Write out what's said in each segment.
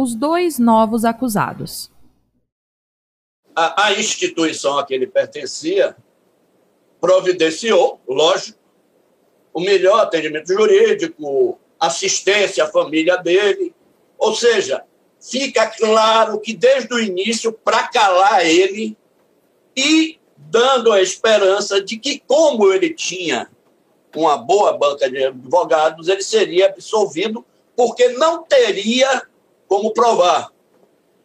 os dois novos acusados. A, a instituição a que ele pertencia providenciou, lógico, o melhor atendimento jurídico, assistência à família dele. Ou seja, fica claro que desde o início, para calar ele e dando a esperança de que, como ele tinha uma boa banca de advogados, ele seria absolvido, porque não teria como provar.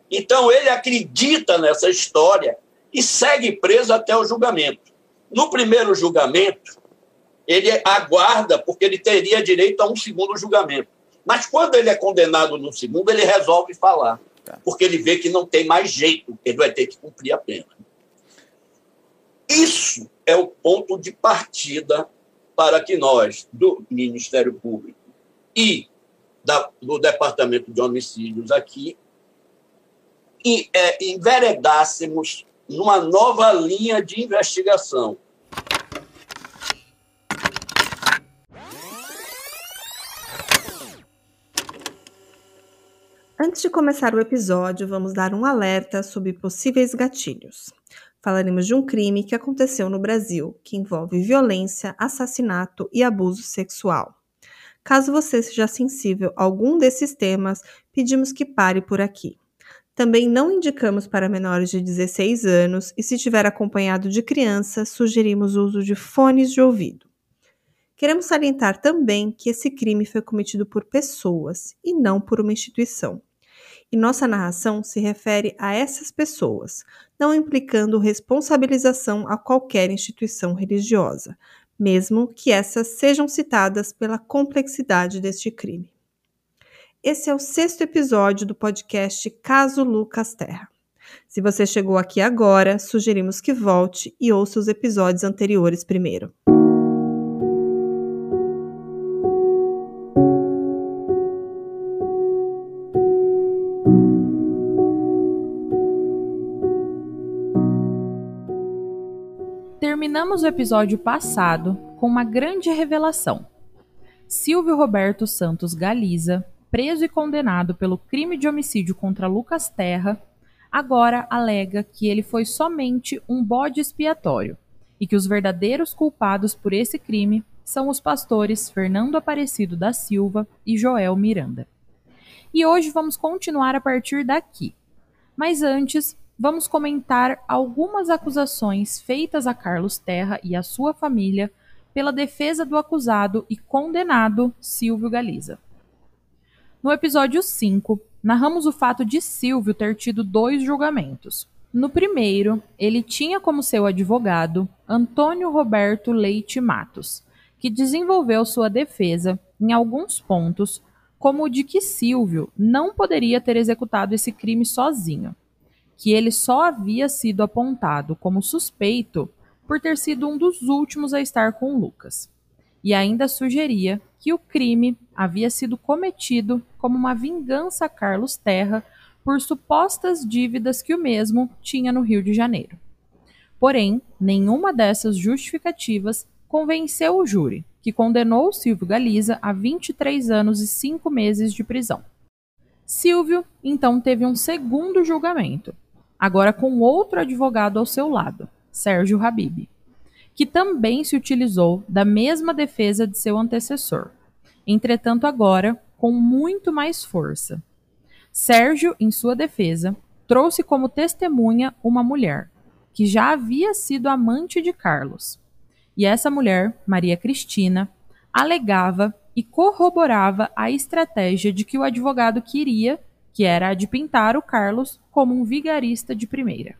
Então, ele acredita nessa história e segue preso até o julgamento. No primeiro julgamento, ele aguarda, porque ele teria direito a um segundo julgamento. Mas quando ele é condenado no segundo, ele resolve falar, tá. porque ele vê que não tem mais jeito, ele vai ter que cumprir a pena. Isso é o ponto de partida para que nós, do Ministério Público e da, do Departamento de Homicídios aqui, e, é, enveredássemos numa nova linha de investigação. Antes de começar o episódio, vamos dar um alerta sobre possíveis gatilhos. Falaremos de um crime que aconteceu no Brasil, que envolve violência, assassinato e abuso sexual. Caso você seja sensível a algum desses temas, pedimos que pare por aqui. Também não indicamos para menores de 16 anos e, se tiver acompanhado de criança, sugerimos o uso de fones de ouvido. Queremos salientar também que esse crime foi cometido por pessoas e não por uma instituição. E nossa narração se refere a essas pessoas, não implicando responsabilização a qualquer instituição religiosa, mesmo que essas sejam citadas pela complexidade deste crime. Esse é o sexto episódio do podcast Caso Lucas Terra. Se você chegou aqui agora, sugerimos que volte e ouça os episódios anteriores primeiro. Terminamos o episódio passado com uma grande revelação. Silvio Roberto Santos Galiza, preso e condenado pelo crime de homicídio contra Lucas Terra, agora alega que ele foi somente um bode expiatório e que os verdadeiros culpados por esse crime são os pastores Fernando Aparecido da Silva e Joel Miranda. E hoje vamos continuar a partir daqui. Mas antes, vamos comentar algumas acusações feitas a Carlos Terra e a sua família pela defesa do acusado e condenado Silvio Galiza. No episódio 5, narramos o fato de Silvio ter tido dois julgamentos. No primeiro, ele tinha como seu advogado Antônio Roberto Leite Matos, que desenvolveu sua defesa em alguns pontos, como o de que Silvio não poderia ter executado esse crime sozinho que ele só havia sido apontado como suspeito por ter sido um dos últimos a estar com Lucas. E ainda sugeria que o crime havia sido cometido como uma vingança a Carlos Terra por supostas dívidas que o mesmo tinha no Rio de Janeiro. Porém, nenhuma dessas justificativas convenceu o júri, que condenou Silvio Galiza a 23 anos e 5 meses de prisão. Silvio então teve um segundo julgamento, agora com outro advogado ao seu lado, Sérgio Habib, que também se utilizou da mesma defesa de seu antecessor, entretanto, agora com muito mais força. Sérgio, em sua defesa, trouxe como testemunha uma mulher, que já havia sido amante de Carlos. E essa mulher, Maria Cristina, alegava e corroborava a estratégia de que o advogado queria que era a de pintar o Carlos como um vigarista de primeira.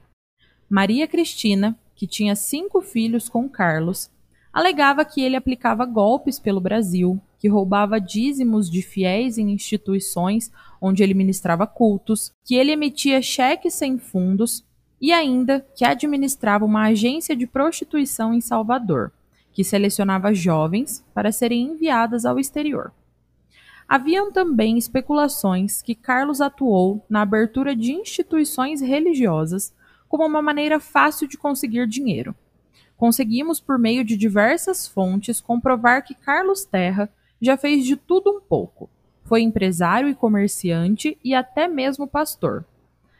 Maria Cristina, que tinha cinco filhos com Carlos, alegava que ele aplicava golpes pelo Brasil, que roubava dízimos de fiéis em instituições onde ele ministrava cultos, que ele emitia cheques sem fundos e ainda que administrava uma agência de prostituição em Salvador, que selecionava jovens para serem enviadas ao exterior. Haviam também especulações que Carlos atuou na abertura de instituições religiosas como uma maneira fácil de conseguir dinheiro. Conseguimos, por meio de diversas fontes, comprovar que Carlos Terra já fez de tudo um pouco, Foi empresário e comerciante e até mesmo pastor.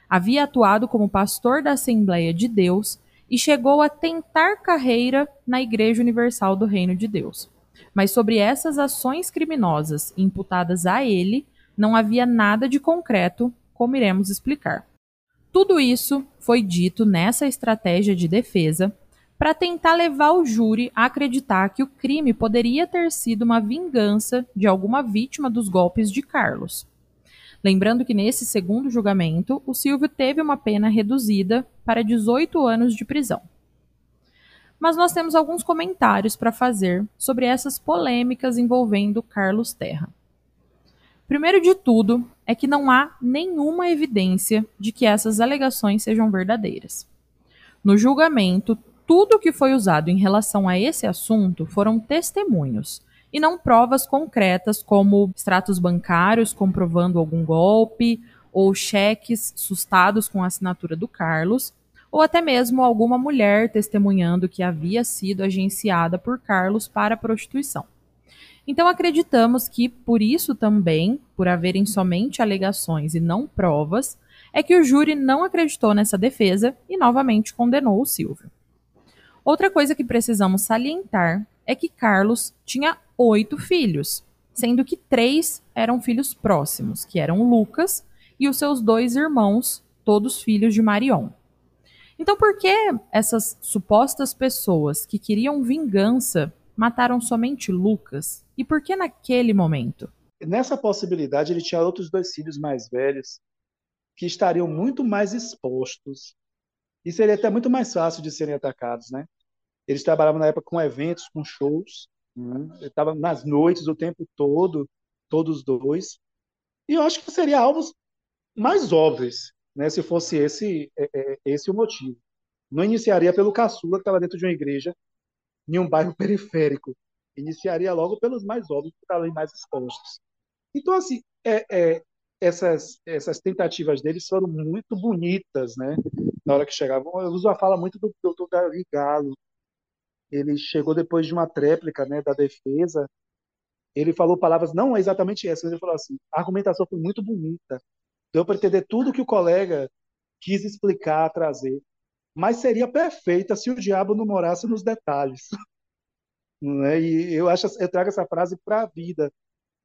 Havia atuado como pastor da Assembleia de Deus e chegou a tentar carreira na Igreja Universal do Reino de Deus. Mas sobre essas ações criminosas imputadas a ele, não havia nada de concreto, como iremos explicar. Tudo isso foi dito nessa estratégia de defesa para tentar levar o júri a acreditar que o crime poderia ter sido uma vingança de alguma vítima dos golpes de Carlos. Lembrando que nesse segundo julgamento, o Silvio teve uma pena reduzida para 18 anos de prisão. Mas nós temos alguns comentários para fazer sobre essas polêmicas envolvendo Carlos Terra. Primeiro de tudo, é que não há nenhuma evidência de que essas alegações sejam verdadeiras. No julgamento, tudo que foi usado em relação a esse assunto foram testemunhos, e não provas concretas como extratos bancários comprovando algum golpe ou cheques sustados com a assinatura do Carlos, ou até mesmo alguma mulher testemunhando que havia sido agenciada por Carlos para prostituição. Então acreditamos que, por isso também, por haverem somente alegações e não provas, é que o júri não acreditou nessa defesa e novamente condenou o Silvio. Outra coisa que precisamos salientar é que Carlos tinha oito filhos, sendo que três eram filhos próximos, que eram Lucas e os seus dois irmãos, todos filhos de Marion. Então, por que essas supostas pessoas que queriam vingança mataram somente Lucas? E por que naquele momento? Nessa possibilidade, ele tinha outros dois filhos mais velhos que estariam muito mais expostos e seria até muito mais fácil de serem atacados, né? Eles trabalhavam na época com eventos, com shows, né? Nas noites o tempo todo, todos dois. E eu acho que seria alvos mais óbvios, né, se fosse esse é, é, esse o motivo. Não iniciaria pelo caçula que estava dentro de uma igreja em um bairro periférico. Iniciaria logo pelos mais óbvios que estavam mais expostos. Então, assim, é, é, essas, essas tentativas deles foram muito bonitas, né? Na hora que chegavam. Eu uso a fala muito do doutor Gary Galo, ele chegou depois de uma tréplica né, da defesa, ele falou palavras, não é exatamente essas, mas ele falou assim, a argumentação foi muito bonita, deu para entender tudo que o colega quis explicar, trazer, mas seria perfeita se o diabo não morasse nos detalhes. Né? E eu acho, eu trago essa frase para a vida,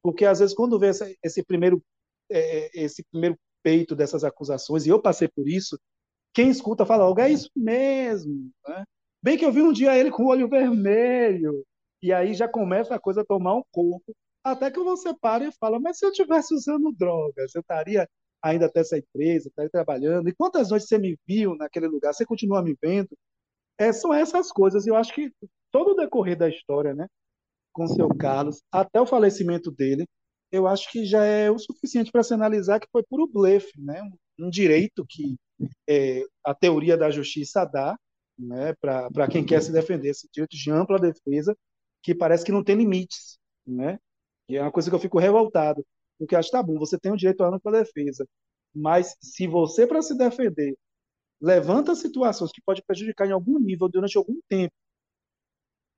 porque às vezes quando vê esse, esse primeiro é, esse primeiro peito dessas acusações, e eu passei por isso, quem escuta fala, algo é isso mesmo, né? Bem que eu vi um dia ele com o olho vermelho, e aí já começa a coisa a tomar um corpo, até que você para e fala, mas se eu tivesse usando drogas, eu estaria ainda até essa empresa, estaria trabalhando, e quantas noites você me viu naquele lugar, você continua me vendo? É, são essas coisas, eu acho que todo o decorrer da história, né, com o seu Carlos, até o falecimento dele, eu acho que já é o suficiente para se analisar que foi puro blefe, né, um direito que é, a teoria da justiça dá, né, para quem quer se defender, esse direito de ampla defesa, que parece que não tem limites, né? E é uma coisa que eu fico revoltado, porque acho tá bom, você tem o direito à ampla defesa, mas se você para se defender levanta situações que pode prejudicar em algum nível durante algum tempo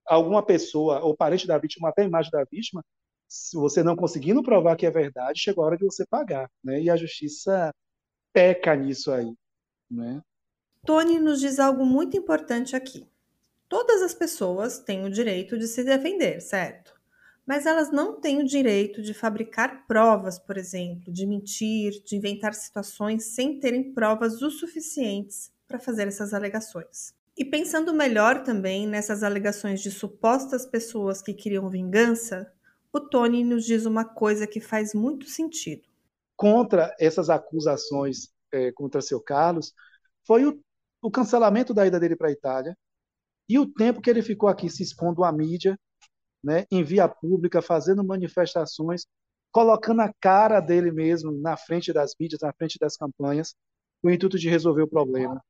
alguma pessoa ou parente da vítima, até a imagem da vítima, se você não conseguindo provar que é verdade, chegou a hora de você pagar, né? E a justiça peca nisso aí, né? Tony nos diz algo muito importante aqui. Todas as pessoas têm o direito de se defender, certo? Mas elas não têm o direito de fabricar provas, por exemplo, de mentir, de inventar situações sem terem provas o suficientes para fazer essas alegações. E pensando melhor também nessas alegações de supostas pessoas que queriam vingança, o Tony nos diz uma coisa que faz muito sentido. Contra essas acusações é, contra seu Carlos, foi o o cancelamento da ida dele para a Itália e o tempo que ele ficou aqui se expondo à mídia, né, em via pública, fazendo manifestações, colocando a cara dele mesmo na frente das mídias, na frente das campanhas, com o intuito de resolver o problema.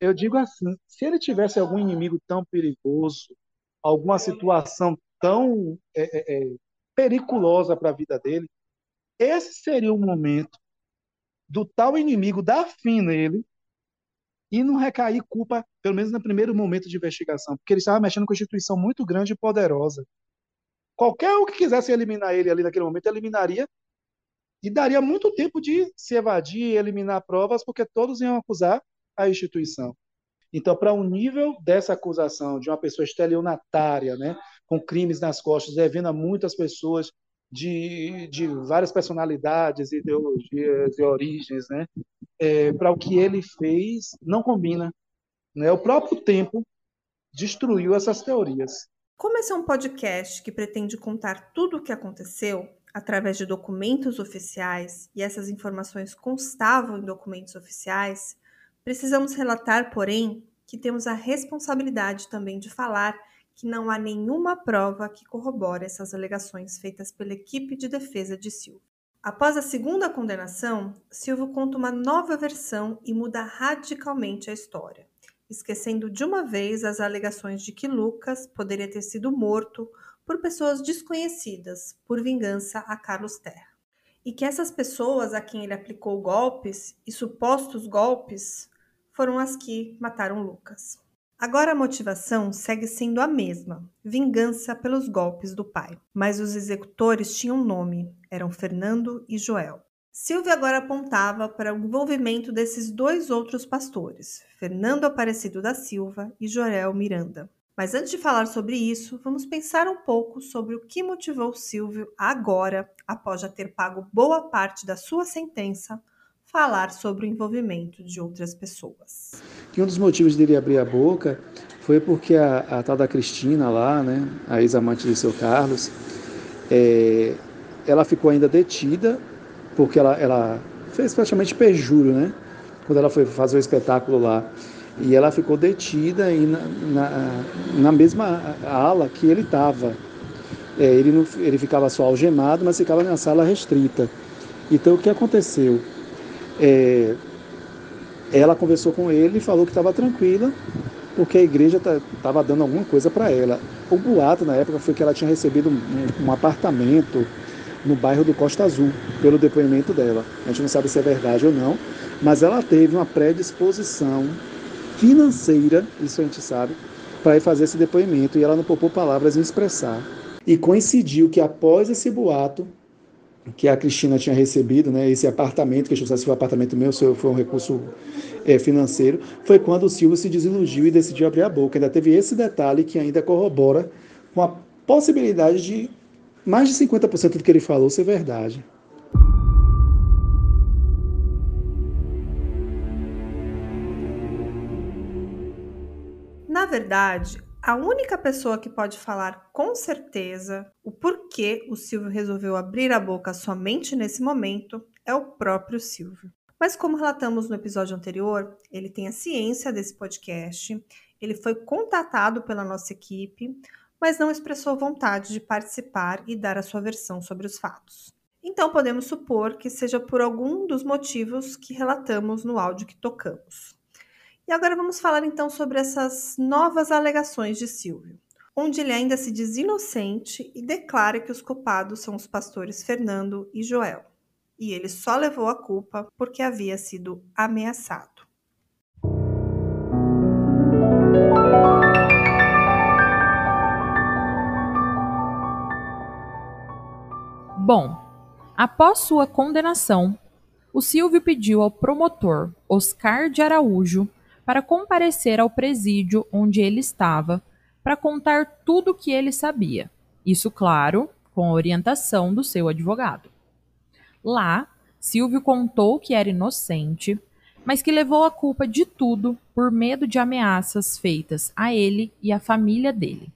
Eu digo assim, se ele tivesse algum inimigo tão perigoso, alguma situação tão é, é, é periculosa para a vida dele, esse seria o momento do tal inimigo dar fim nele e não recair culpa, pelo menos no primeiro momento de investigação, porque ele estava mexendo com uma instituição muito grande e poderosa. Qualquer um que quisesse eliminar ele ali naquele momento, eliminaria E daria muito tempo de se evadir, eliminar provas, porque todos iam acusar a instituição. Então, para um nível dessa acusação de uma pessoa estelionatária, né, com crimes nas costas, devendo a muitas pessoas de, de várias personalidades, ideologias e origens, né, é, para o que ele fez, não combina. Né? O próprio tempo destruiu essas teorias. Como esse é um podcast que pretende contar tudo o que aconteceu através de documentos oficiais e essas informações constavam em documentos oficiais, precisamos relatar, porém, que temos a responsabilidade também de falar que não há nenhuma prova que corrobore essas alegações feitas pela equipe de defesa de Silvio. Após a segunda condenação, Silvio conta uma nova versão e muda radicalmente a história esquecendo de uma vez as alegações de que Lucas poderia ter sido morto por pessoas desconhecidas por vingança a Carlos Terra. E que essas pessoas a quem ele aplicou golpes e supostos golpes foram as que mataram Lucas. Agora a motivação segue sendo a mesma: vingança pelos golpes do pai. Mas os executores tinham nome: eram Fernando e Joel. Silvia agora apontava para o envolvimento desses dois outros pastores, Fernando Aparecido da Silva e Jorel Miranda. Mas antes de falar sobre isso, vamos pensar um pouco sobre o que motivou Silvio agora, após já ter pago boa parte da sua sentença, falar sobre o envolvimento de outras pessoas. Que um dos motivos dele abrir a boca foi porque a, a tal da Cristina lá, né, a ex-amante de seu Carlos, é, ela ficou ainda detida porque ela, ela fez praticamente perjúrio, né? Quando ela foi fazer o espetáculo lá. E ela ficou detida e na, na, na mesma ala que ele estava. É, ele, ele ficava só algemado, mas ficava na sala restrita. Então o que aconteceu? É, ela conversou com ele e falou que estava tranquila, porque a igreja estava dando alguma coisa para ela. O boato na época foi que ela tinha recebido um, um apartamento no bairro do Costa Azul, pelo depoimento dela. A gente não sabe se é verdade ou não, mas ela teve uma predisposição financeira, isso a gente sabe, para ir fazer esse depoimento e ela não poupou palavras em expressar. E coincidiu que após esse boato que a Cristina tinha recebido, né, esse apartamento, que eu não se foi um apartamento meu, se foi um recurso é, financeiro, foi quando o Silvio se desiludiu e decidiu abrir a boca. Ainda teve esse detalhe que ainda corrobora com a possibilidade de mais de 50% do que ele falou ser verdade. Na verdade, a única pessoa que pode falar com certeza o porquê o Silvio resolveu abrir a boca somente nesse momento é o próprio Silvio. Mas como relatamos no episódio anterior, ele tem a ciência desse podcast, ele foi contatado pela nossa equipe, mas não expressou vontade de participar e dar a sua versão sobre os fatos. Então podemos supor que seja por algum dos motivos que relatamos no áudio que tocamos. E agora vamos falar então sobre essas novas alegações de Silvio, onde ele ainda se diz inocente e declara que os culpados são os pastores Fernando e Joel, e ele só levou a culpa porque havia sido ameaçado. Bom, após sua condenação, o Silvio pediu ao promotor Oscar de Araújo para comparecer ao presídio onde ele estava para contar tudo o que ele sabia. Isso, claro, com a orientação do seu advogado. Lá, Silvio contou que era inocente, mas que levou a culpa de tudo por medo de ameaças feitas a ele e à família dele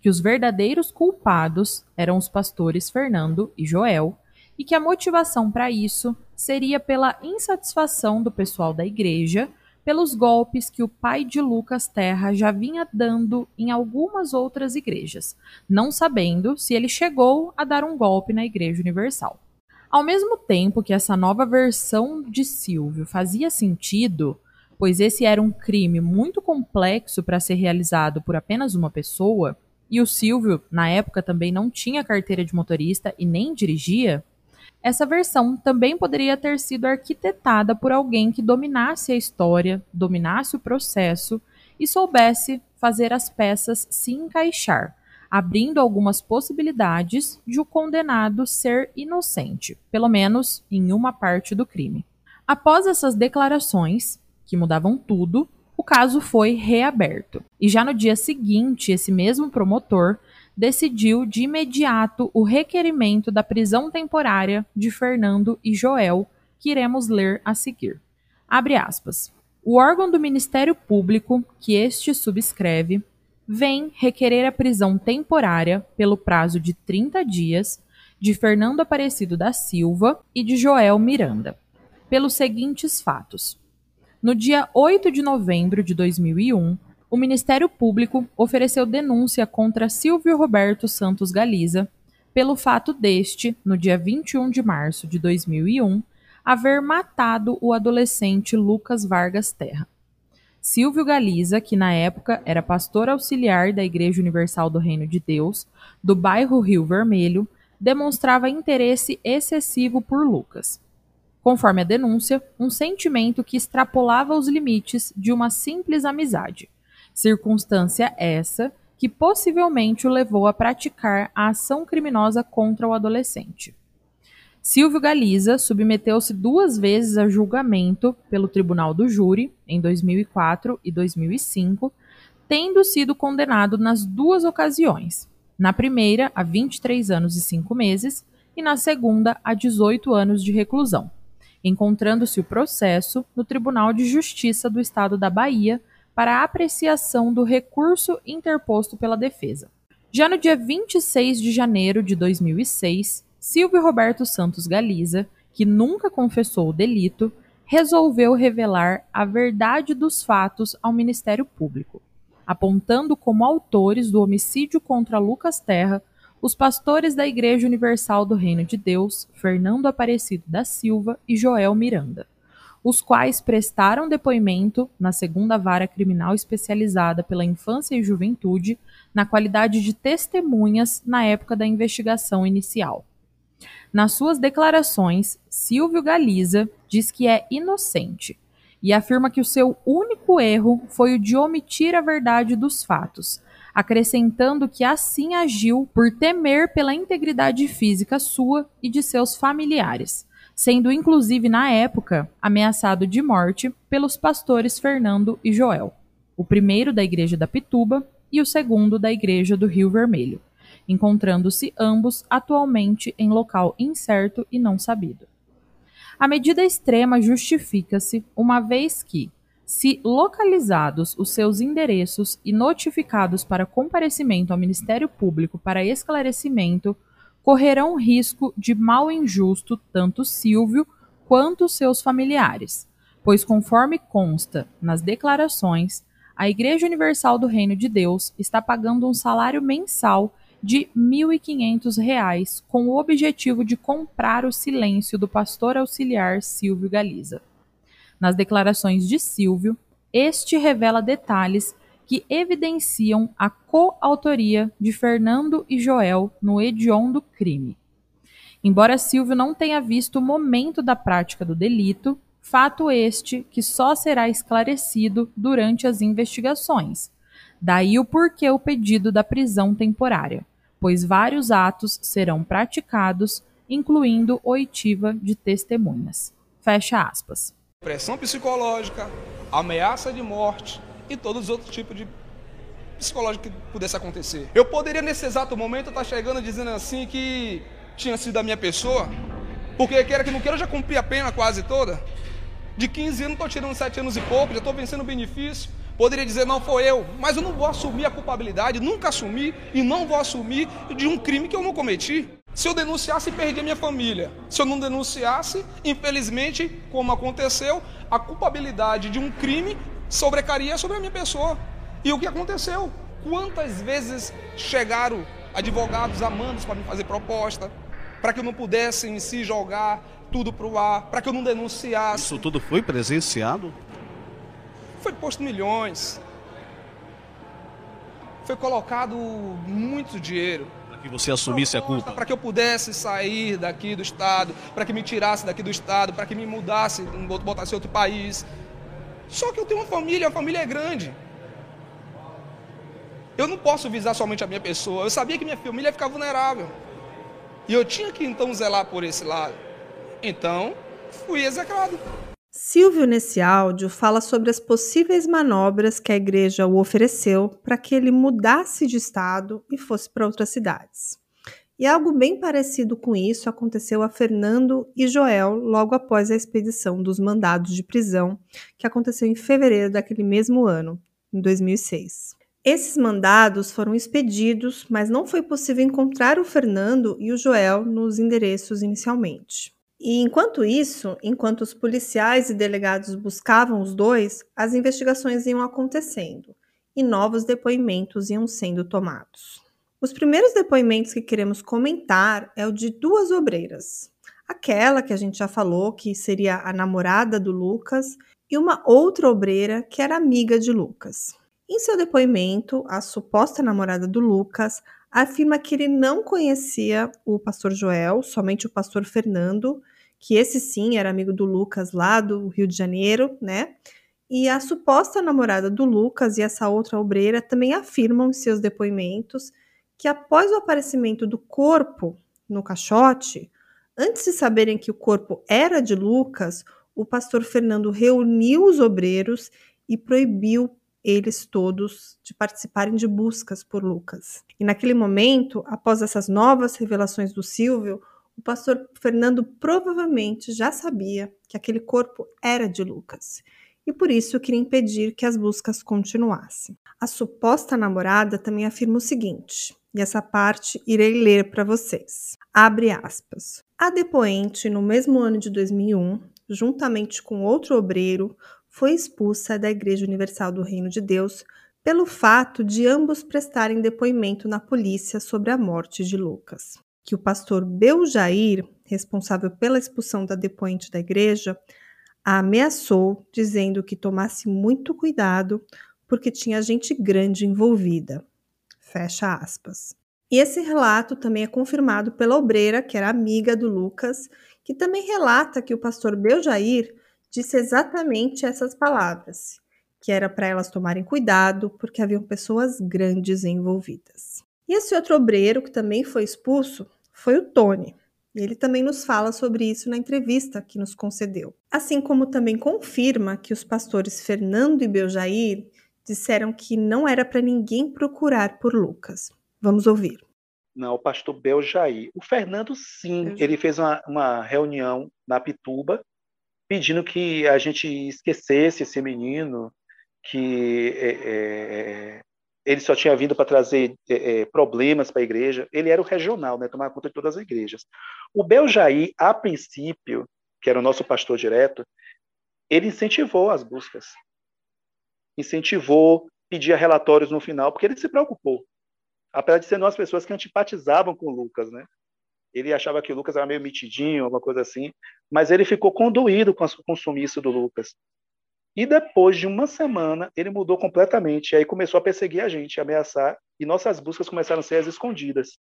que os verdadeiros culpados eram os pastores Fernando e Joel e que a motivação para isso seria pela insatisfação do pessoal da igreja pelos golpes que o pai de Lucas Terra já vinha dando em algumas outras igrejas, não sabendo se ele chegou a dar um golpe na Igreja Universal. Ao mesmo tempo que essa nova versão de Silvio fazia sentido, pois esse era um crime muito complexo para ser realizado por apenas uma pessoa, e o Silvio, na época, também não tinha carteira de motorista e nem dirigia, essa versão também poderia ter sido arquitetada por alguém que dominasse a história, dominasse o processo e soubesse fazer as peças se encaixar, abrindo algumas possibilidades de o condenado ser inocente, pelo menos em uma parte do crime. Após essas declarações, que mudavam tudo, o caso foi reaberto. E já no dia seguinte, esse mesmo promotor decidiu de imediato o requerimento da prisão temporária de Fernando e Joel, que iremos ler a seguir. Abre aspas. O órgão do Ministério Público, que este subscreve, vem requerer a prisão temporária pelo prazo de 30 dias de Fernando Aparecido da Silva e de Joel Miranda, pelos seguintes fatos. No dia 8 de novembro de 2001, o Ministério Público ofereceu denúncia contra Silvio Roberto Santos Galiza pelo fato deste, no dia 21 de março de 2001, haver matado o adolescente Lucas Vargas Terra. Silvio Galiza, que na época era pastor auxiliar da Igreja Universal do Reino de Deus, do bairro Rio Vermelho, demonstrava interesse excessivo por Lucas. Conforme a denúncia, um sentimento que extrapolava os limites de uma simples amizade. Circunstância essa que possivelmente o levou a praticar a ação criminosa contra o adolescente. Silvio Galiza submeteu-se duas vezes a julgamento pelo Tribunal do Júri, em 2004 e 2005, tendo sido condenado nas duas ocasiões. Na primeira, a 23 anos e 5 meses, e na segunda, a 18 anos de reclusão, encontrando-se o processo no Tribunal de Justiça do Estado da Bahia para apreciação do recurso interposto pela defesa. Já no dia 26 de janeiro de 2006, Silvio Roberto Santos Galiza, que nunca confessou o delito, resolveu revelar a verdade dos fatos ao Ministério Público, apontando como autores do homicídio contra Lucas Terra os pastores da Igreja Universal do Reino de Deus, Fernando Aparecido da Silva e Joel Miranda, os quais prestaram depoimento na segunda vara criminal especializada pela infância e juventude, na qualidade de testemunhas na época da investigação inicial. Nas suas declarações, Silvio Galiza diz que é inocente e afirma que o seu único erro foi o de omitir a verdade dos fatos, acrescentando que assim agiu por temer pela integridade física sua e de seus familiares, sendo inclusive na época ameaçado de morte pelos pastores Fernando e Joel, o primeiro da igreja da Pituba e o segundo da igreja do Rio Vermelho encontrando-se ambos atualmente em local incerto e não sabido. A medida extrema justifica-se uma vez que, se localizados os seus endereços e notificados para comparecimento ao Ministério Público para esclarecimento, correrão risco de mal injusto tanto Silvio quanto seus familiares, pois, conforme consta nas declarações, a Igreja Universal do Reino de Deus está pagando um salário mensal de R$ 1.500 com o objetivo de comprar o silêncio do pastor auxiliar Silvio Galiza. Nas declarações de Silvio, este revela detalhes que evidenciam a coautoria de Fernando e Joel no hediondo crime. Embora Silvio não tenha visto o momento da prática do delito, fato este que só será esclarecido durante as investigações, Daí o porquê o pedido da prisão temporária, pois vários atos serão praticados, incluindo oitiva de testemunhas. Fecha aspas. Pressão psicológica, ameaça de morte e todos os outros tipos de psicológico que pudesse acontecer. Eu poderia nesse exato momento estar chegando dizendo assim que tinha sido a minha pessoa, porque queira que não queira, eu já cumpri a pena quase toda. De 15 anos estou tirando 7 anos e pouco, já estou vencendo o benefício. Poderia dizer, não foi eu, mas eu não vou assumir a culpabilidade, nunca assumi e não vou assumir de um crime que eu não cometi. Se eu denunciasse, perdi a minha família. Se eu não denunciasse, infelizmente, como aconteceu, a culpabilidade de um crime sobrecaria sobre a minha pessoa. E o que aconteceu? Quantas vezes chegaram advogados amandos para me fazer proposta, para que eu não pudesse em si jogar tudo para o ar, para que eu não denunciasse. Isso tudo foi presenciado? Foi posto milhões. Foi colocado muito dinheiro. Para que você assumisse a culpa. Para que eu pudesse sair daqui do Estado, para que me tirasse daqui do Estado, para que me mudasse, botasse em outro país. Só que eu tenho uma família, a família é grande. Eu não posso visar somente a minha pessoa. Eu sabia que minha família ia ficar vulnerável. E eu tinha que então zelar por esse lado. Então, fui execrado. Silvio, nesse áudio, fala sobre as possíveis manobras que a igreja o ofereceu para que ele mudasse de estado e fosse para outras cidades. E algo bem parecido com isso aconteceu a Fernando e Joel logo após a expedição dos mandados de prisão, que aconteceu em fevereiro daquele mesmo ano, em 2006. Esses mandados foram expedidos, mas não foi possível encontrar o Fernando e o Joel nos endereços inicialmente. E enquanto isso, enquanto os policiais e delegados buscavam os dois, as investigações iam acontecendo e novos depoimentos iam sendo tomados. Os primeiros depoimentos que queremos comentar é o de duas obreiras. Aquela que a gente já falou que seria a namorada do Lucas e uma outra obreira que era amiga de Lucas. Em seu depoimento, a suposta namorada do Lucas afirma que ele não conhecia o pastor Joel, somente o pastor Fernando, que esse sim era amigo do Lucas lá do Rio de Janeiro, né? E a suposta namorada do Lucas e essa outra obreira também afirmam em seus depoimentos que após o aparecimento do corpo no caixote, antes de saberem que o corpo era de Lucas, o pastor Fernando reuniu os obreiros e proibiu eles todos de participarem de buscas por Lucas. E naquele momento, após essas novas revelações do Silvio, o pastor Fernando provavelmente já sabia que aquele corpo era de Lucas e por isso queria impedir que as buscas continuassem. A suposta namorada também afirma o seguinte: e essa parte irei ler para vocês. Abre aspas. A depoente, no mesmo ano de 2001, juntamente com outro obreiro, foi expulsa da Igreja Universal do Reino de Deus pelo fato de ambos prestarem depoimento na polícia sobre a morte de Lucas. Que o pastor Beljair, responsável pela expulsão da depoente da igreja, a ameaçou, dizendo que tomasse muito cuidado porque tinha gente grande envolvida. Fecha aspas. E esse relato também é confirmado pela obreira, que era amiga do Lucas, que também relata que o pastor Beljair disse exatamente essas palavras, que era para elas tomarem cuidado porque haviam pessoas grandes envolvidas. E esse outro obreiro que também foi expulso foi o Tony. E ele também nos fala sobre isso na entrevista que nos concedeu. Assim como também confirma que os pastores Fernando e Beljair disseram que não era para ninguém procurar por Lucas. Vamos ouvir. Não, o pastor Beljair. O Fernando, sim, ele fez uma, uma reunião na Pituba pedindo que a gente esquecesse esse menino, que é, é, ele só tinha vindo para trazer é, é problemas para a igreja. Ele era o regional, né, tomava conta de todas as igrejas. O Beljair, a princípio, que era o nosso pastor direto, ele incentivou as buscas incentivou, pedia relatórios no final, porque ele se preocupou. Apesar de ser nós pessoas que antipatizavam com o Lucas, né? Ele achava que o Lucas era meio mitidinho, alguma coisa assim, mas ele ficou conduído com, o sumiço do Lucas. E depois de uma semana, ele mudou completamente. Aí começou a perseguir a gente, a ameaçar, e nossas buscas começaram a ser as escondidas.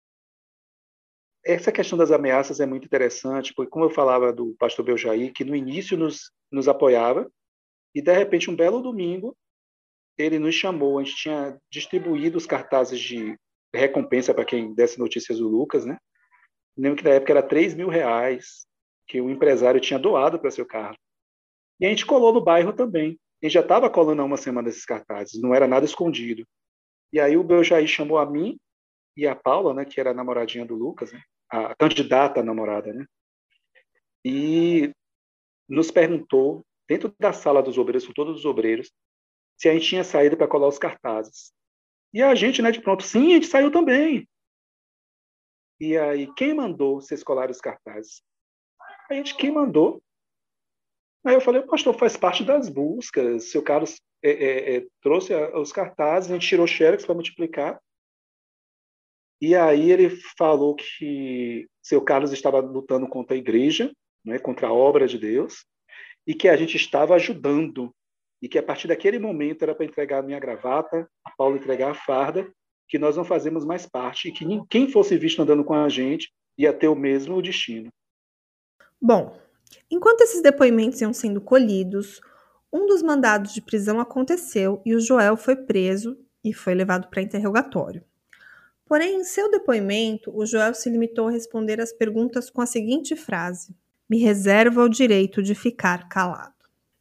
Essa questão das ameaças é muito interessante, porque, como eu falava do pastor Beljair, que no início nos, nos apoiava, e de repente, um belo domingo, ele nos chamou, a gente tinha distribuído os cartazes de recompensa para quem desse notícias do Lucas, né? Lembro que na época era 3 mil reais que o empresário tinha doado para seu carro. E a gente colou no bairro também. A gente já estava colando há uma semana esses cartazes, não era nada escondido. E aí o Beljair chamou a mim e a Paula, né, que era a namoradinha do Lucas, né, a candidata a namorada, né, e nos perguntou, dentro da sala dos obreiros, com todos os obreiros, se a gente tinha saído para colar os cartazes. E a gente, né, de pronto, sim, a gente saiu também. E aí, quem mandou vocês colarem os cartazes? A gente, quem mandou? Aí eu falei, pastor, faz parte das buscas. Seu Carlos é, é, é, trouxe os cartazes, a gente tirou xerox para multiplicar. E aí ele falou que seu Carlos estava lutando contra a igreja, né, contra a obra de Deus, e que a gente estava ajudando e que a partir daquele momento era para entregar a minha gravata, a Paula entregar a farda, que nós não fazemos mais parte e que quem fosse visto andando com a gente ia ter o mesmo destino. Bom, enquanto esses depoimentos iam sendo colhidos, um dos mandados de prisão aconteceu e o Joel foi preso e foi levado para interrogatório. Porém, em seu depoimento, o Joel se limitou a responder às perguntas com a seguinte frase: Me reserva o direito de ficar calado.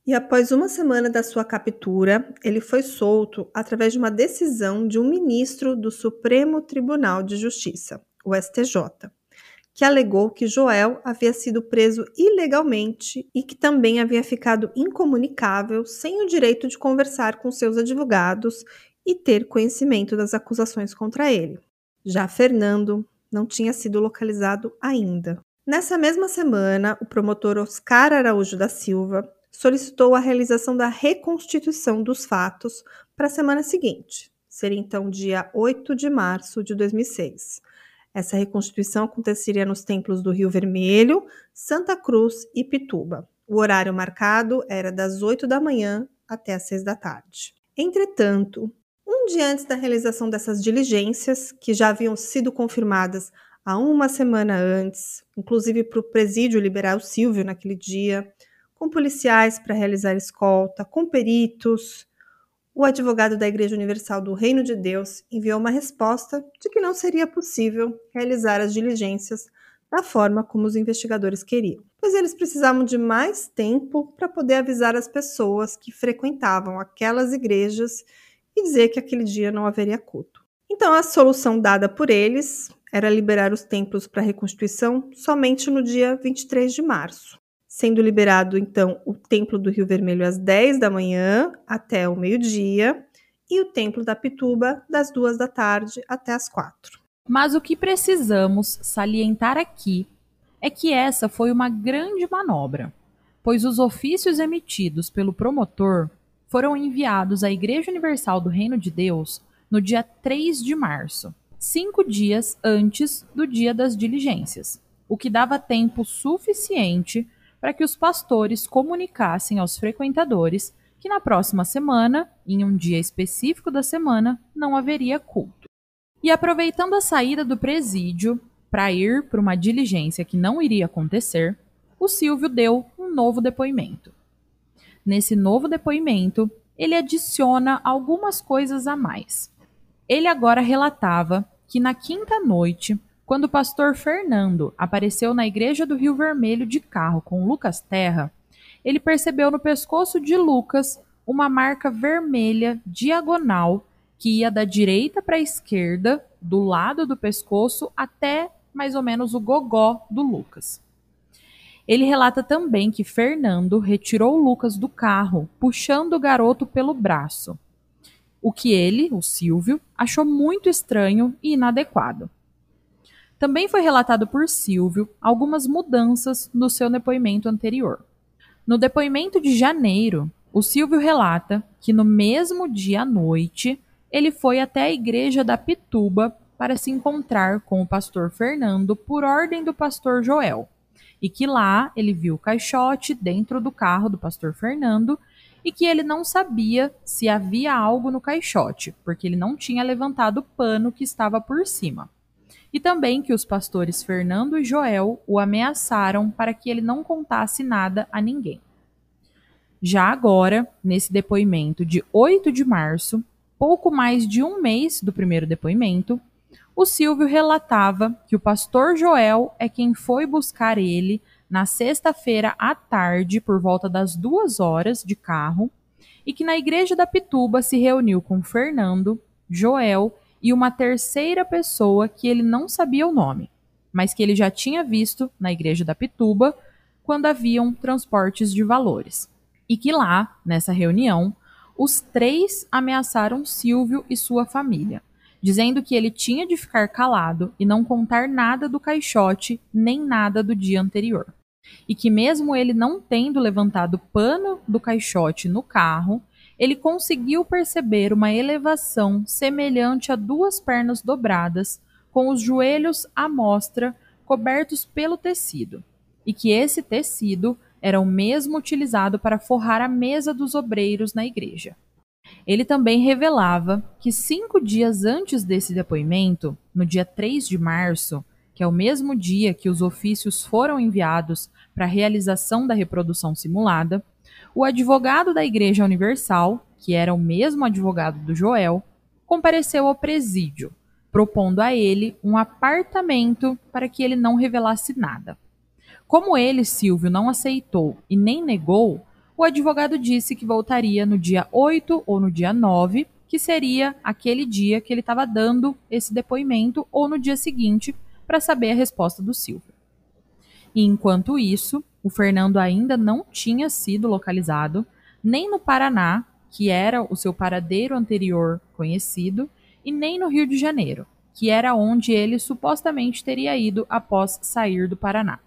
E após uma semana da sua captura, ele foi solto através de uma decisão de um ministro do Supremo Tribunal de Justiça, o STJ, que alegou que Joel havia sido preso ilegalmente e que também havia ficado incomunicável, sem o direito de conversar com seus advogados e ter conhecimento das acusações contra ele. Já Fernando não tinha sido localizado ainda. Nessa mesma semana, o promotor Oscar Araújo da Silva solicitou a realização da reconstituição dos fatos para a semana seguinte, seria então dia 8 de março de 2006. Essa reconstituição aconteceria nos templos do Rio Vermelho, Santa Cruz e Pituba. O horário marcado era das 8 da manhã até as 6 da tarde. Entretanto, um dia antes da realização dessas diligências, que já haviam sido confirmadas há uma semana antes, inclusive para o presídio liberar o Silvio naquele dia, com policiais para realizar escolta, com peritos. O advogado da Igreja Universal do Reino de Deus enviou uma resposta de que não seria possível realizar as diligências da forma como os investigadores queriam, pois eles precisavam de mais tempo para poder avisar as pessoas que frequentavam aquelas igrejas e dizer que aquele dia não haveria culto. Então, a solução dada por eles era liberar os templos para reconstituição somente no dia 23 de março sendo liberado então o Templo do Rio Vermelho às 10 da manhã até o meio-dia e o Templo da Pituba das 2 da tarde até as 4. Mas o que precisamos salientar aqui é que essa foi uma grande manobra, pois os ofícios emitidos pelo promotor foram enviados à Igreja Universal do Reino de Deus no dia 3 de março, cinco dias antes do dia das diligências, o que dava tempo suficiente para que os pastores comunicassem aos frequentadores que na próxima semana, em um dia específico da semana, não haveria culto. E aproveitando a saída do presídio para ir para uma diligência que não iria acontecer, o Silvio deu um novo depoimento. Nesse novo depoimento, ele adiciona algumas coisas a mais. Ele agora relatava que na quinta noite quando o pastor Fernando apareceu na igreja do Rio Vermelho de carro com Lucas Terra, ele percebeu no pescoço de Lucas uma marca vermelha diagonal que ia da direita para a esquerda, do lado do pescoço até mais ou menos o gogó do Lucas. Ele relata também que Fernando retirou Lucas do carro, puxando o garoto pelo braço, o que ele, o Silvio, achou muito estranho e inadequado. Também foi relatado por Silvio algumas mudanças no seu depoimento anterior. No depoimento de janeiro, o Silvio relata que no mesmo dia à noite ele foi até a igreja da Pituba para se encontrar com o pastor Fernando por ordem do pastor Joel, e que lá ele viu o caixote dentro do carro do pastor Fernando e que ele não sabia se havia algo no caixote, porque ele não tinha levantado o pano que estava por cima e também que os pastores Fernando e Joel o ameaçaram para que ele não contasse nada a ninguém. Já agora, nesse depoimento de 8 de março, pouco mais de um mês do primeiro depoimento, o Silvio relatava que o pastor Joel é quem foi buscar ele na sexta-feira à tarde, por volta das duas horas de carro, e que na igreja da Pituba se reuniu com Fernando, Joel e uma terceira pessoa que ele não sabia o nome, mas que ele já tinha visto na igreja da Pituba quando haviam transportes de valores. E que lá, nessa reunião, os três ameaçaram Silvio e sua família, dizendo que ele tinha de ficar calado e não contar nada do caixote nem nada do dia anterior. E que, mesmo ele não tendo levantado o pano do caixote no carro, ele conseguiu perceber uma elevação semelhante a duas pernas dobradas, com os joelhos à mostra, cobertos pelo tecido, e que esse tecido era o mesmo utilizado para forrar a mesa dos obreiros na igreja. Ele também revelava que cinco dias antes desse depoimento, no dia 3 de março, que é o mesmo dia que os ofícios foram enviados para a realização da reprodução simulada, o advogado da Igreja Universal, que era o mesmo advogado do Joel, compareceu ao presídio, propondo a ele um apartamento para que ele não revelasse nada. Como ele, Silvio, não aceitou e nem negou, o advogado disse que voltaria no dia 8 ou no dia 9, que seria aquele dia que ele estava dando esse depoimento, ou no dia seguinte, para saber a resposta do Silvio. E enquanto isso, o Fernando ainda não tinha sido localizado, nem no Paraná, que era o seu paradeiro anterior conhecido, e nem no Rio de Janeiro, que era onde ele supostamente teria ido após sair do Paraná.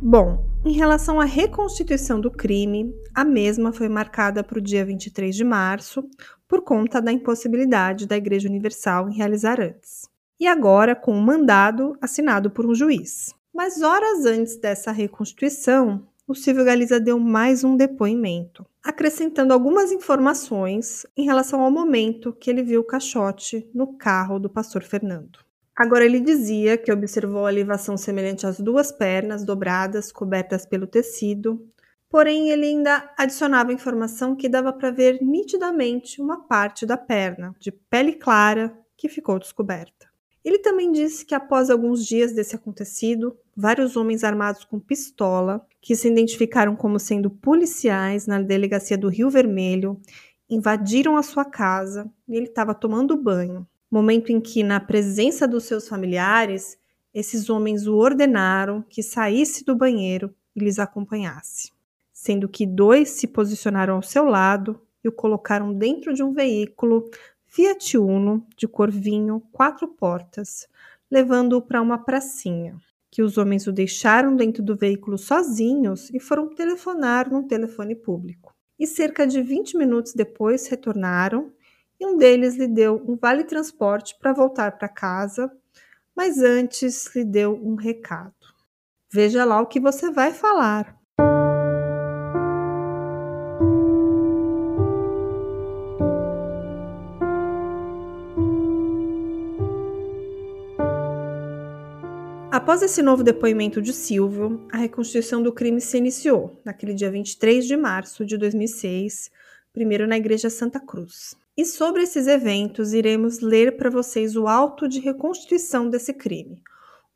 Bom, em relação à reconstituição do crime, a mesma foi marcada para o dia 23 de março, por conta da impossibilidade da Igreja Universal em realizar antes. E agora com um mandado assinado por um juiz. Mas horas antes dessa reconstituição, o Silvio Galiza deu mais um depoimento, acrescentando algumas informações em relação ao momento que ele viu o caixote no carro do pastor Fernando. Agora ele dizia que observou a elevação semelhante às duas pernas dobradas, cobertas pelo tecido, porém ele ainda adicionava informação que dava para ver nitidamente uma parte da perna, de pele clara, que ficou descoberta. Ele também disse que após alguns dias desse acontecido, vários homens armados com pistola, que se identificaram como sendo policiais na delegacia do Rio Vermelho, invadiram a sua casa e ele estava tomando banho momento em que, na presença dos seus familiares, esses homens o ordenaram que saísse do banheiro e lhes acompanhasse, sendo que dois se posicionaram ao seu lado e o colocaram dentro de um veículo Fiat Uno de cor vinho, quatro portas, levando-o para uma pracinha, que os homens o deixaram dentro do veículo sozinhos e foram telefonar num telefone público. E cerca de 20 minutos depois retornaram e um deles lhe deu um vale transporte para voltar para casa, mas antes lhe deu um recado. Veja lá o que você vai falar. Após esse novo depoimento de Silvio, a reconstituição do crime se iniciou naquele dia 23 de março de 2006, primeiro na Igreja Santa Cruz. E sobre esses eventos, iremos ler para vocês o auto de reconstituição desse crime,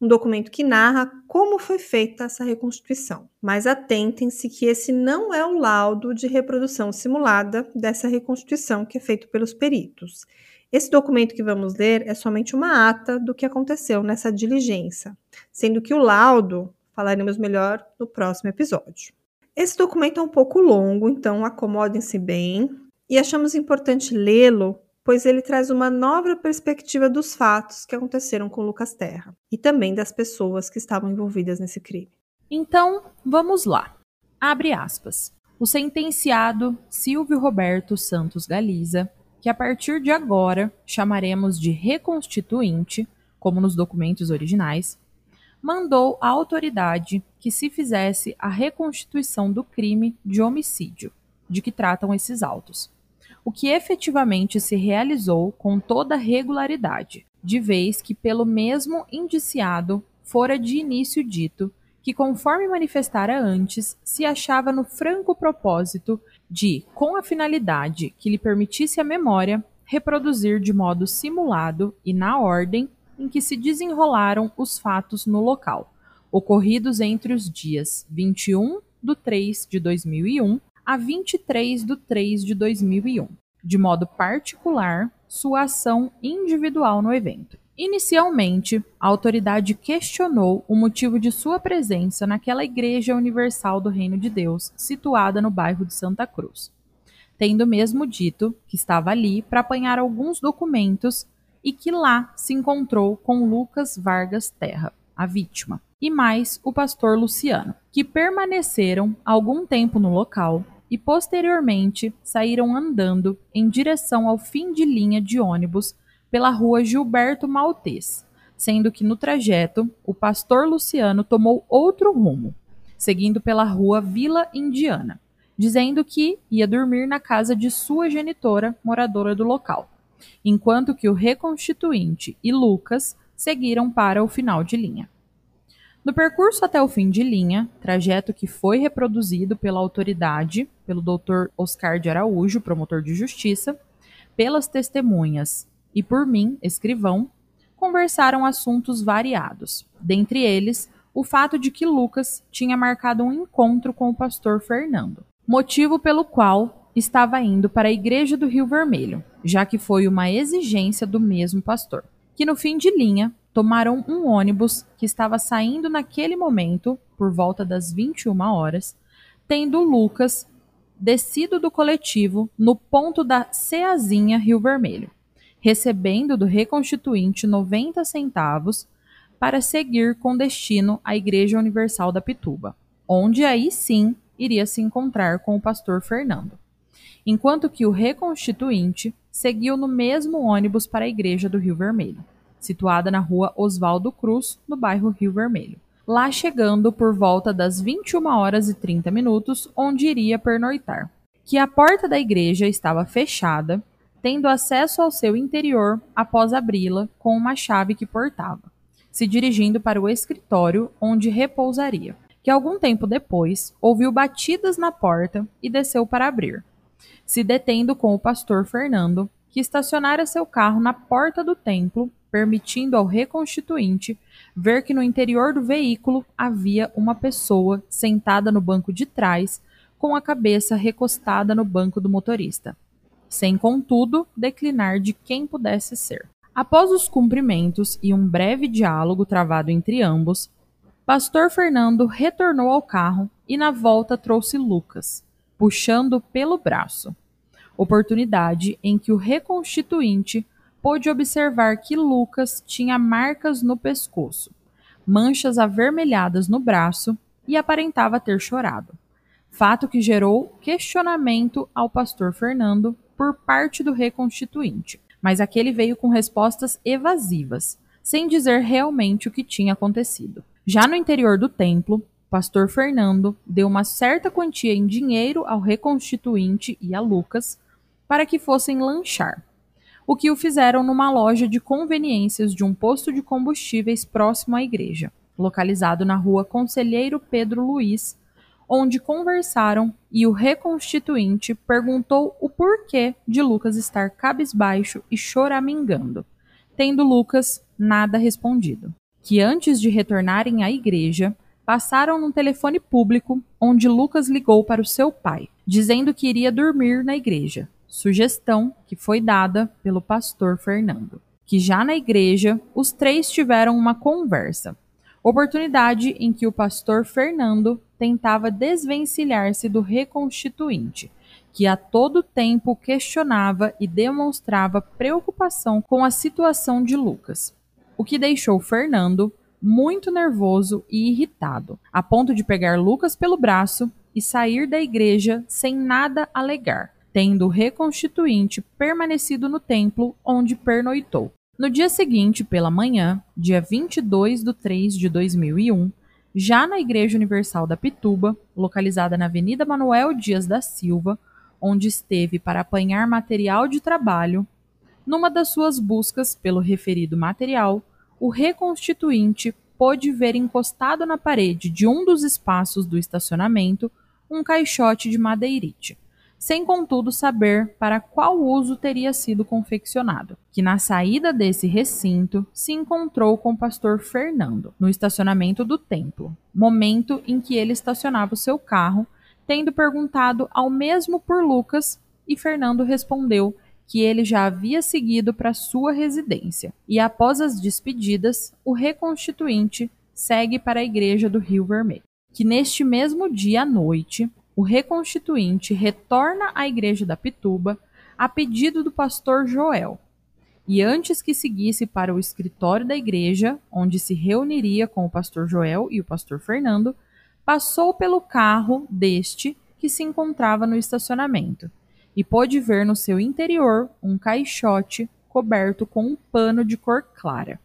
um documento que narra como foi feita essa reconstituição. Mas atentem-se que esse não é o laudo de reprodução simulada dessa reconstituição que é feito pelos peritos. Esse documento que vamos ler é somente uma ata do que aconteceu nessa diligência, sendo que o laudo falaremos melhor no próximo episódio. Esse documento é um pouco longo, então acomodem-se bem, e achamos importante lê-lo, pois ele traz uma nova perspectiva dos fatos que aconteceram com Lucas Terra e também das pessoas que estavam envolvidas nesse crime. Então, vamos lá. Abre aspas. O sentenciado Silvio Roberto Santos Galiza, que a partir de agora chamaremos de reconstituinte, como nos documentos originais, mandou à autoridade que se fizesse a reconstituição do crime de homicídio, de que tratam esses autos o que efetivamente se realizou com toda regularidade, de vez que pelo mesmo indiciado fora de início dito que, conforme manifestara antes, se achava no franco propósito de, com a finalidade que lhe permitisse a memória, reproduzir de modo simulado e na ordem em que se desenrolaram os fatos no local, ocorridos entre os dias 21 de 3 de 2001 a 23 de 3 de 2001, de modo particular, sua ação individual no evento. Inicialmente, a autoridade questionou o motivo de sua presença naquela Igreja Universal do Reino de Deus, situada no bairro de Santa Cruz, tendo mesmo dito que estava ali para apanhar alguns documentos e que lá se encontrou com Lucas Vargas Terra, a vítima, e mais o pastor Luciano, que permaneceram algum tempo no local e posteriormente saíram andando em direção ao fim de linha de ônibus pela rua Gilberto Maltês, sendo que no trajeto o pastor Luciano tomou outro rumo, seguindo pela rua Vila Indiana, dizendo que ia dormir na casa de sua genitora, moradora do local, enquanto que o reconstituinte e Lucas seguiram para o final de linha. No percurso até o fim de linha, trajeto que foi reproduzido pela autoridade, pelo Dr. Oscar de Araújo, promotor de justiça, pelas testemunhas e por mim, escrivão, conversaram assuntos variados, dentre eles o fato de que Lucas tinha marcado um encontro com o pastor Fernando, motivo pelo qual estava indo para a igreja do Rio Vermelho, já que foi uma exigência do mesmo pastor, que no fim de linha tomaram um ônibus que estava saindo naquele momento, por volta das 21 horas, tendo Lucas descido do coletivo no ponto da Ceazinha Rio Vermelho, recebendo do reconstituinte 90 centavos para seguir com destino à Igreja Universal da Pituba, onde aí sim iria se encontrar com o pastor Fernando. Enquanto que o reconstituinte seguiu no mesmo ônibus para a Igreja do Rio Vermelho, situada na rua Oswaldo Cruz, no bairro Rio Vermelho. Lá chegando por volta das 21 horas e 30 minutos, onde iria pernoitar. Que a porta da igreja estava fechada, tendo acesso ao seu interior após abri-la com uma chave que portava se dirigindo para o escritório onde repousaria, que algum tempo depois ouviu batidas na porta e desceu para abrir, se detendo com o pastor Fernando, que estacionara seu carro na porta do templo, permitindo ao reconstituinte ver que no interior do veículo havia uma pessoa sentada no banco de trás, com a cabeça recostada no banco do motorista, sem contudo declinar de quem pudesse ser. Após os cumprimentos e um breve diálogo travado entre ambos, Pastor Fernando retornou ao carro e na volta trouxe Lucas, puxando pelo braço. Oportunidade em que o reconstituinte pôde observar que Lucas tinha marcas no pescoço, manchas avermelhadas no braço e aparentava ter chorado. Fato que gerou questionamento ao pastor Fernando por parte do reconstituinte, mas aquele veio com respostas evasivas, sem dizer realmente o que tinha acontecido. Já no interior do templo, pastor Fernando deu uma certa quantia em dinheiro ao reconstituinte e a Lucas para que fossem lanchar, o que o fizeram numa loja de conveniências de um posto de combustíveis próximo à igreja, localizado na rua Conselheiro Pedro Luiz, onde conversaram e o reconstituinte perguntou o porquê de Lucas estar cabisbaixo e choramingando, tendo Lucas nada respondido. Que antes de retornarem à igreja, passaram num telefone público onde Lucas ligou para o seu pai, dizendo que iria dormir na igreja, sugestão que foi dada pelo pastor Fernando. Que já na igreja, os três tiveram uma conversa, oportunidade em que o pastor Fernando tentava desvencilhar-se do reconstituinte, que a todo tempo questionava e demonstrava preocupação com a situação de Lucas, o que deixou Fernando muito nervoso e irritado, a ponto de pegar Lucas pelo braço e sair da igreja sem nada alegar, tendo o reconstituinte permanecido no templo onde pernoitou. No dia seguinte, pela manhã, dia 22 de 3 de 2001, já na Igreja Universal da Pituba, localizada na Avenida Manuel Dias da Silva, onde esteve para apanhar material de trabalho, numa das suas buscas pelo referido material, o reconstituinte pôde ver encostado na parede de um dos espaços do estacionamento um caixote de madeirite, sem contudo saber para qual uso teria sido confeccionado, que na saída desse recinto se encontrou com o pastor Fernando, no estacionamento do templo, momento em que ele estacionava o seu carro, tendo perguntado ao mesmo por Lucas, e Fernando respondeu que ele já havia seguido para sua residência, e após as despedidas, o reconstituinte segue para a igreja do Rio Vermelho, que neste mesmo dia à noite o reconstituinte retorna à igreja da Pituba a pedido do pastor Joel. E antes que seguisse para o escritório da igreja, onde se reuniria com o pastor Joel e o pastor Fernando, passou pelo carro deste que se encontrava no estacionamento e pôde ver no seu interior um caixote coberto com um pano de cor clara.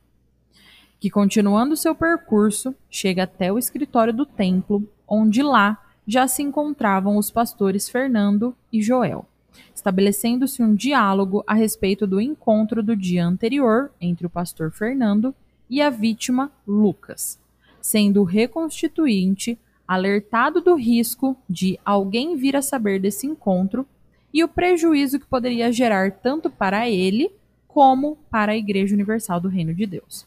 Que, continuando seu percurso, chega até o escritório do templo, onde lá já se encontravam os pastores Fernando e Joel, estabelecendo-se um diálogo a respeito do encontro do dia anterior entre o pastor Fernando e a vítima Lucas, sendo o reconstituinte alertado do risco de alguém vir a saber desse encontro e o prejuízo que poderia gerar tanto para ele como para a Igreja Universal do Reino de Deus.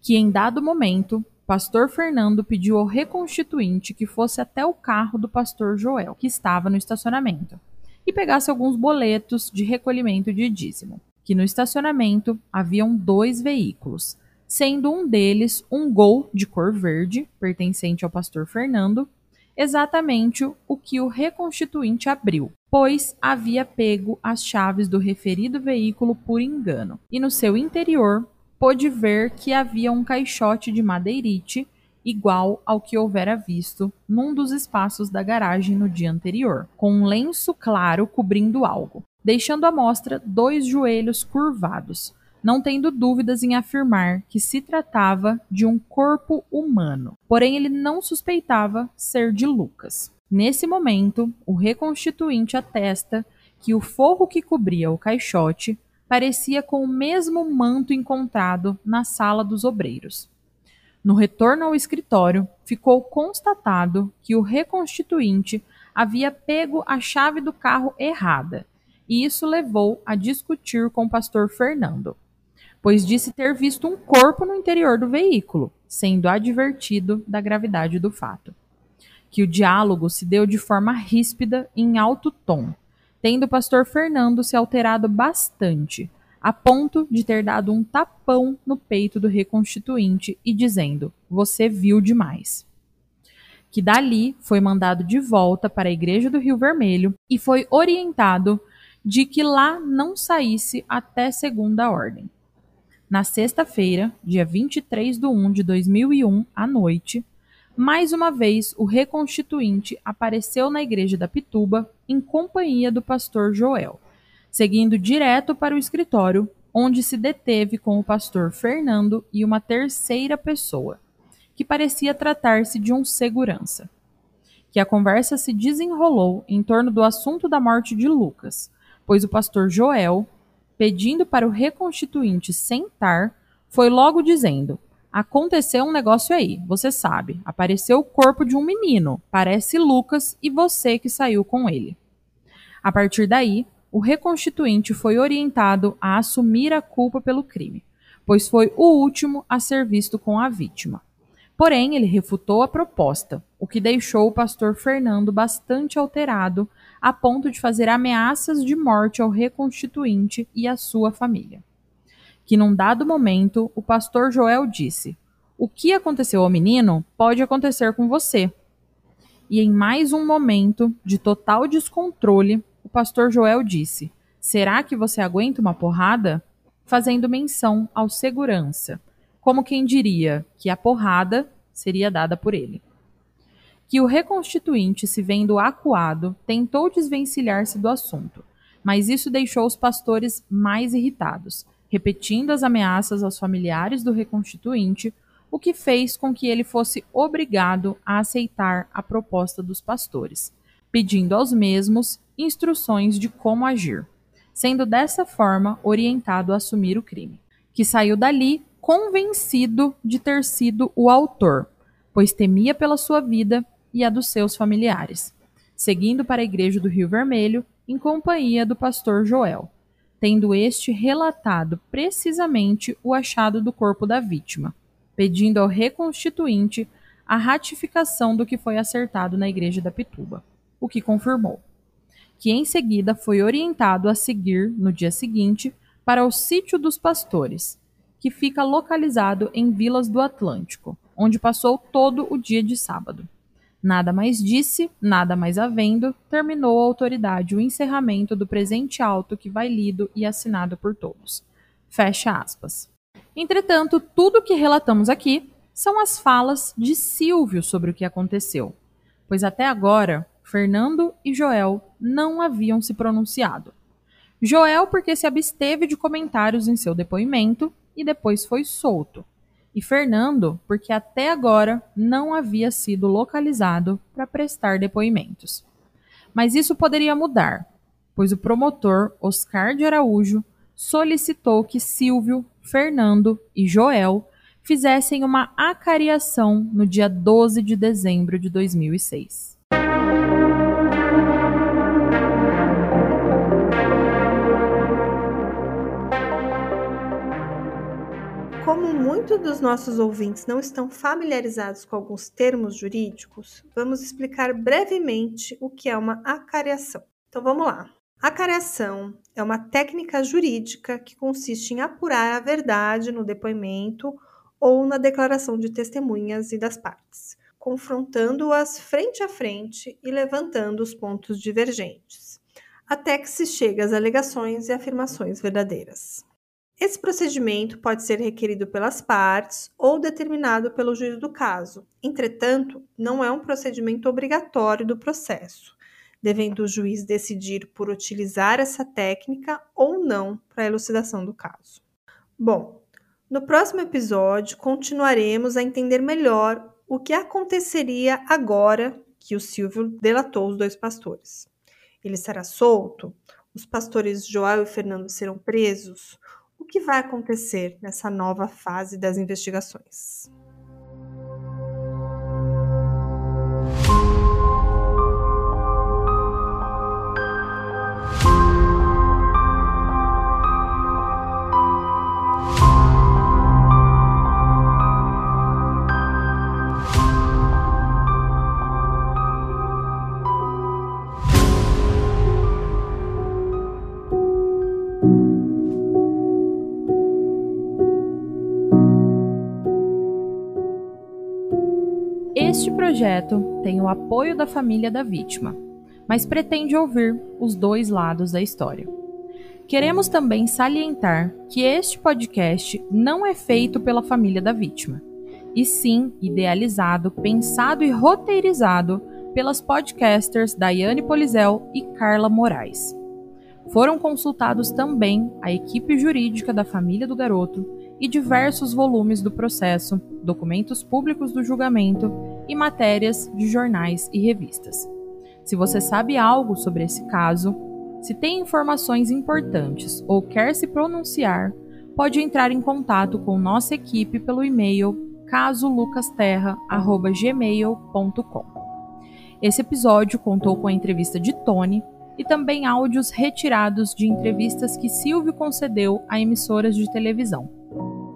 Que em dado momento, pastor Fernando pediu ao reconstituinte que fosse até o carro do pastor Joel, que estava no estacionamento, e pegasse alguns boletos de recolhimento de dízimo. Que no estacionamento haviam dois veículos, sendo um deles um Gol de cor verde, pertencente ao pastor Fernando, exatamente o que o reconstituinte abriu, pois havia pego as chaves do referido veículo por engano, e no seu interior pôde ver que havia um caixote de madeirite igual ao que houvera visto num dos espaços da garagem no dia anterior, com um lenço claro cobrindo algo, deixando à mostra dois joelhos curvados, não tendo dúvidas em afirmar que se tratava de um corpo humano. Porém, ele não suspeitava ser de Lucas. Nesse momento, o reconstituinte atesta que o forro que cobria o caixote parecia com o mesmo manto encontrado na sala dos obreiros. No retorno ao escritório, ficou constatado que o reconstituinte havia pego a chave do carro errada, e isso levou a discutir com o pastor Fernando pois disse ter visto um corpo no interior do veículo, sendo advertido da gravidade do fato. Que o diálogo se deu de forma ríspida e em alto tom, tendo o pastor Fernando se alterado bastante, a ponto de ter dado um tapão no peito do reconstituinte e dizendo: Você viu demais. Que dali foi mandado de volta para a igreja do Rio Vermelho e foi orientado de que lá não saísse até segunda ordem. Na sexta-feira, dia 23 de 1 de 2001, à noite, mais uma vez o reconstituinte apareceu na igreja da Pituba em companhia do pastor Joel, seguindo direto para o escritório, onde se deteve com o pastor Fernando e uma terceira pessoa, que parecia tratar-se de um segurança. Que a conversa se desenrolou em torno do assunto da morte de Lucas, pois o pastor Joel pedindo para o reconstituinte sentar, foi logo dizendo: Aconteceu um negócio aí, você sabe. Apareceu o corpo de um menino, parece Lucas, e você que saiu com ele. A partir daí, o reconstituinte foi orientado a assumir a culpa pelo crime, pois foi o último a ser visto com a vítima. Porém, ele refutou a proposta, o que deixou o pastor Fernando bastante alterado a ponto de fazer ameaças de morte ao reconstituinte e à sua família. Que num dado momento, o pastor Joel disse: O que aconteceu ao menino pode acontecer com você. E em mais um momento de total descontrole, o pastor Joel disse: Será que você aguenta uma porrada? Fazendo menção ao segurança, como quem diria que a porrada seria dada por ele que o reconstituinte, se vendo acuado, tentou desvencilhar-se do assunto, mas isso deixou os pastores mais irritados, repetindo as ameaças aos familiares do reconstituinte, o que fez com que ele fosse obrigado a aceitar a proposta dos pastores, pedindo aos mesmos instruções de como agir, sendo dessa forma orientado a assumir o crime, que saiu dali convencido de ter sido o autor, pois temia pela sua vida e a dos seus familiares, seguindo para a igreja do Rio Vermelho em companhia do pastor Joel, tendo este relatado precisamente o achado do corpo da vítima, pedindo ao reconstituinte a ratificação do que foi acertado na igreja da Pituba, o que confirmou. Que em seguida foi orientado a seguir, no dia seguinte, para o sítio dos pastores, que fica localizado em Vilas do Atlântico, onde passou todo o dia de sábado. Nada mais disse, nada mais havendo, terminou a autoridade o encerramento do presente auto que vai lido e assinado por todos. Fecha aspas. Entretanto, tudo o que relatamos aqui são as falas de Silvio sobre o que aconteceu, pois até agora Fernando e Joel não haviam se pronunciado. Joel porque se absteve de comentários em seu depoimento e depois foi solto e Fernando, porque até agora não havia sido localizado para prestar depoimentos. Mas isso poderia mudar, pois o promotor Oscar de Araújo solicitou que Silvio, Fernando e Joel fizessem uma acariação no dia 12 de dezembro de 2006. Como muitos dos nossos ouvintes não estão familiarizados com alguns termos jurídicos, vamos explicar brevemente o que é uma acariação. Então vamos lá. Acariação é uma técnica jurídica que consiste em apurar a verdade no depoimento ou na declaração de testemunhas e das partes, confrontando-as frente a frente e levantando os pontos divergentes, até que se chegue às alegações e afirmações verdadeiras. Esse procedimento pode ser requerido pelas partes ou determinado pelo juiz do caso. Entretanto, não é um procedimento obrigatório do processo, devendo o juiz decidir por utilizar essa técnica ou não para a elucidação do caso. Bom, no próximo episódio continuaremos a entender melhor o que aconteceria agora que o Silvio delatou os dois pastores. Ele será solto? Os pastores Joel e Fernando serão presos? O que vai acontecer nessa nova fase das investigações. Projeto tem o apoio da família da vítima, mas pretende ouvir os dois lados da história. Queremos também salientar que este podcast não é feito pela família da vítima, e sim idealizado, pensado e roteirizado pelas podcasters Daiane Polizel e Carla Moraes. Foram consultados também a equipe jurídica da família do garoto e diversos volumes do processo, documentos públicos do julgamento e matérias de jornais e revistas. Se você sabe algo sobre esse caso, se tem informações importantes ou quer se pronunciar, pode entrar em contato com nossa equipe pelo e-mail casolucasterra@gmail.com. Esse episódio contou com a entrevista de Tony e também áudios retirados de entrevistas que Silvio concedeu a emissoras de televisão,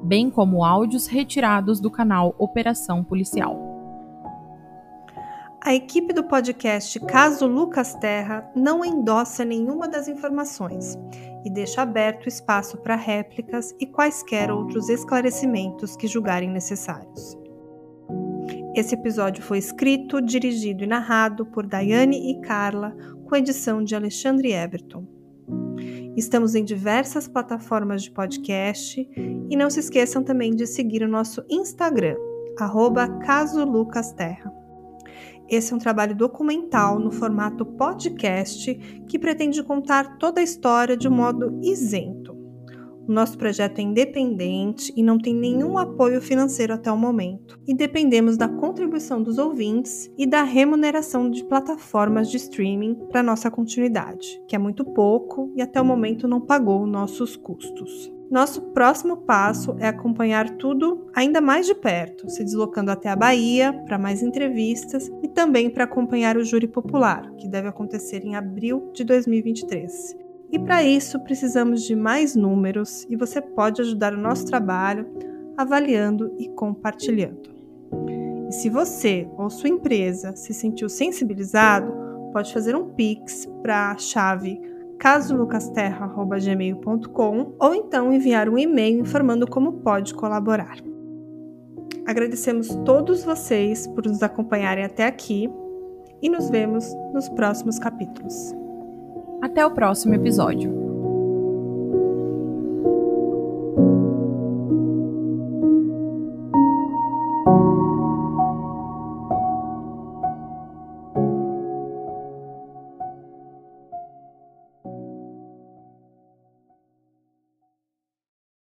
bem como áudios retirados do canal Operação Policial. A equipe do podcast Caso Lucas Terra não endossa nenhuma das informações e deixa aberto espaço para réplicas e quaisquer outros esclarecimentos que julgarem necessários. Esse episódio foi escrito, dirigido e narrado por Daiane e Carla, com edição de Alexandre Everton. Estamos em diversas plataformas de podcast e não se esqueçam também de seguir o nosso Instagram, arroba Caso Lucas Terra. Esse é um trabalho documental no formato podcast que pretende contar toda a história de um modo isento. O nosso projeto é independente e não tem nenhum apoio financeiro até o momento, e dependemos da contribuição dos ouvintes e da remuneração de plataformas de streaming para nossa continuidade, que é muito pouco e até o momento não pagou nossos custos. Nosso próximo passo é acompanhar tudo ainda mais de perto, se deslocando até a Bahia para mais entrevistas e também para acompanhar o júri popular, que deve acontecer em abril de 2023. E para isso precisamos de mais números e você pode ajudar o nosso trabalho avaliando e compartilhando. E se você ou sua empresa se sentiu sensibilizado, pode fazer um Pix para a chave casolucasterra.gmail.com ou então enviar um e-mail informando como pode colaborar. Agradecemos todos vocês por nos acompanharem até aqui e nos vemos nos próximos capítulos. Até o próximo episódio.